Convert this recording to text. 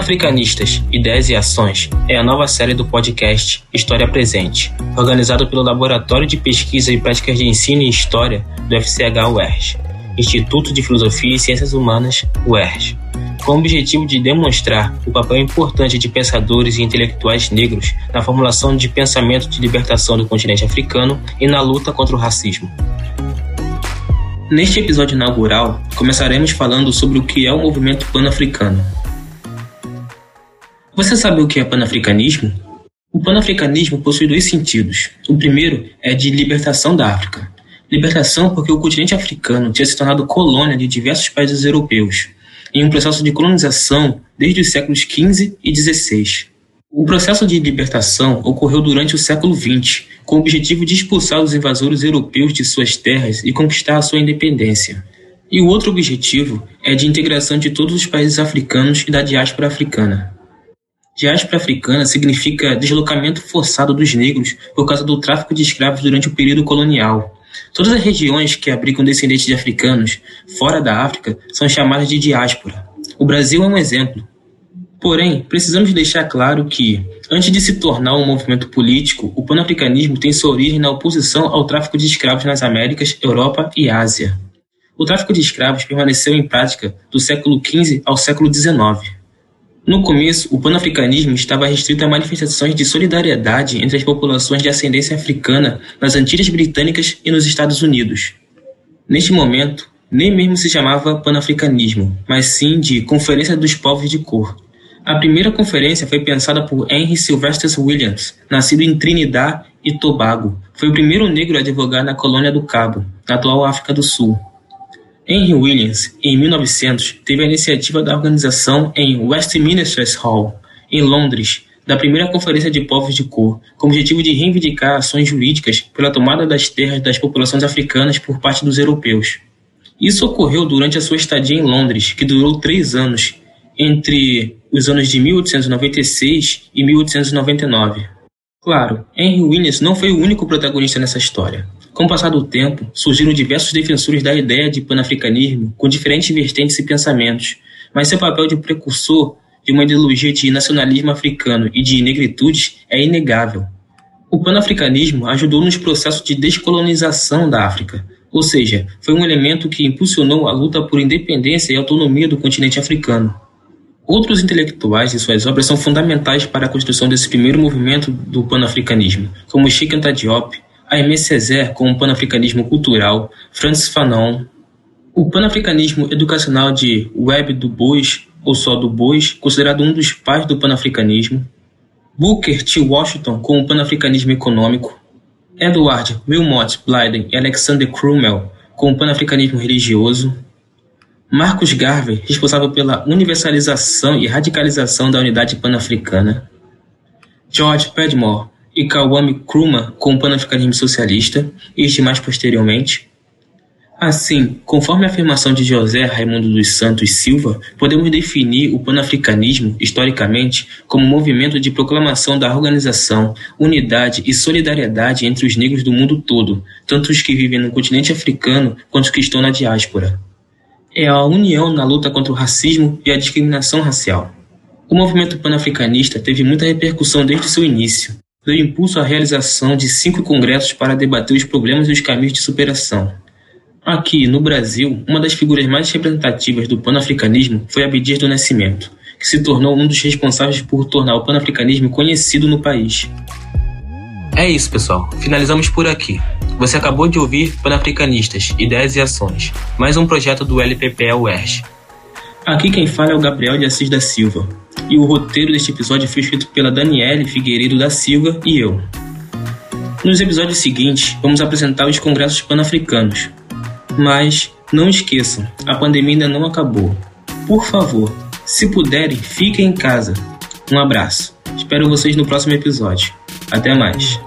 Panafricanistas, Ideias e Ações é a nova série do podcast História Presente, organizado pelo Laboratório de Pesquisa e Práticas de Ensino em História do FCH-UERJ, Instituto de Filosofia e Ciências Humanas, UERJ, com o objetivo de demonstrar o papel importante de pensadores e intelectuais negros na formulação de pensamento de libertação do continente africano e na luta contra o racismo. Neste episódio inaugural, começaremos falando sobre o que é o movimento pan-africano você sabe o que é panafricanismo? O panafricanismo possui dois sentidos. O primeiro é de libertação da África. Libertação porque o continente africano tinha se tornado colônia de diversos países europeus, em um processo de colonização desde os séculos XV e XVI. O processo de libertação ocorreu durante o século XX, com o objetivo de expulsar os invasores europeus de suas terras e conquistar a sua independência. E o outro objetivo é de integração de todos os países africanos e da diáspora africana. Diáspora africana significa deslocamento forçado dos negros por causa do tráfico de escravos durante o período colonial. Todas as regiões que abrigam descendentes de africanos fora da África são chamadas de diáspora. O Brasil é um exemplo. Porém, precisamos deixar claro que, antes de se tornar um movimento político, o panafricanismo tem sua origem na oposição ao tráfico de escravos nas Américas, Europa e Ásia. O tráfico de escravos permaneceu em prática do século XV ao século XIX. No começo, o panafricanismo estava restrito a manifestações de solidariedade entre as populações de ascendência africana nas Antilhas Britânicas e nos Estados Unidos. Neste momento, nem mesmo se chamava panafricanismo, mas sim de Conferência dos Povos de Cor. A primeira conferência foi pensada por Henry Sylvester Williams, nascido em Trinidad e Tobago. Foi o primeiro negro a advogar na colônia do Cabo, na atual África do Sul. Henry Williams, em 1900, teve a iniciativa da organização em Westminster Hall, em Londres, da primeira Conferência de Povos de Cor, com o objetivo de reivindicar ações jurídicas pela tomada das terras das populações africanas por parte dos europeus. Isso ocorreu durante a sua estadia em Londres, que durou três anos, entre os anos de 1896 e 1899. Claro, Henry Williams não foi o único protagonista nessa história. Com o passar do tempo, surgiram diversos defensores da ideia de panafricanismo com diferentes vertentes e pensamentos, mas seu papel de precursor de uma ideologia de nacionalismo africano e de negritudes é inegável. O panafricanismo ajudou nos processos de descolonização da África, ou seja, foi um elemento que impulsionou a luta por independência e autonomia do continente africano. Outros intelectuais e suas obras são fundamentais para a construção desse primeiro movimento do panafricanismo, como Cheikh Anta Diop, Aimé Césaire com o panafricanismo cultural, Francis Fanon, o panafricanismo educacional de Webb Du Bois, ou só Du Bois, considerado um dos pais do panafricanismo, Booker T. Washington com o panafricanismo econômico, Edward Wilmot Blyden e Alexander Crummell com o panafricanismo religioso, Marcus Garvey, responsável pela universalização e radicalização da unidade pan-africana, George Padmore, e Kwame Nkrumah com o panafricanismo socialista, este mais posteriormente. Assim, conforme a afirmação de José Raimundo dos Santos Silva, podemos definir o panafricanismo, historicamente, como um movimento de proclamação da organização, unidade e solidariedade entre os negros do mundo todo, tanto os que vivem no continente africano quanto os que estão na diáspora. É a união na luta contra o racismo e a discriminação racial. O movimento panafricanista teve muita repercussão desde seu início deu impulso à realização de cinco congressos para debater os problemas e os caminhos de superação. Aqui, no Brasil, uma das figuras mais representativas do panafricanismo foi Abdias do Nascimento, que se tornou um dos responsáveis por tornar o panafricanismo conhecido no país. É isso, pessoal. Finalizamos por aqui. Você acabou de ouvir Panafricanistas, Ideias e Ações, mais um projeto do LPPE UERJ. Aqui quem fala é o Gabriel de Assis da Silva, e o roteiro deste episódio foi escrito pela Daniele Figueiredo da Silva e eu. Nos episódios seguintes, vamos apresentar os congressos pan-africanos. Mas não esqueçam, a pandemia ainda não acabou. Por favor, se puderem, fiquem em casa. Um abraço. Espero vocês no próximo episódio. Até mais.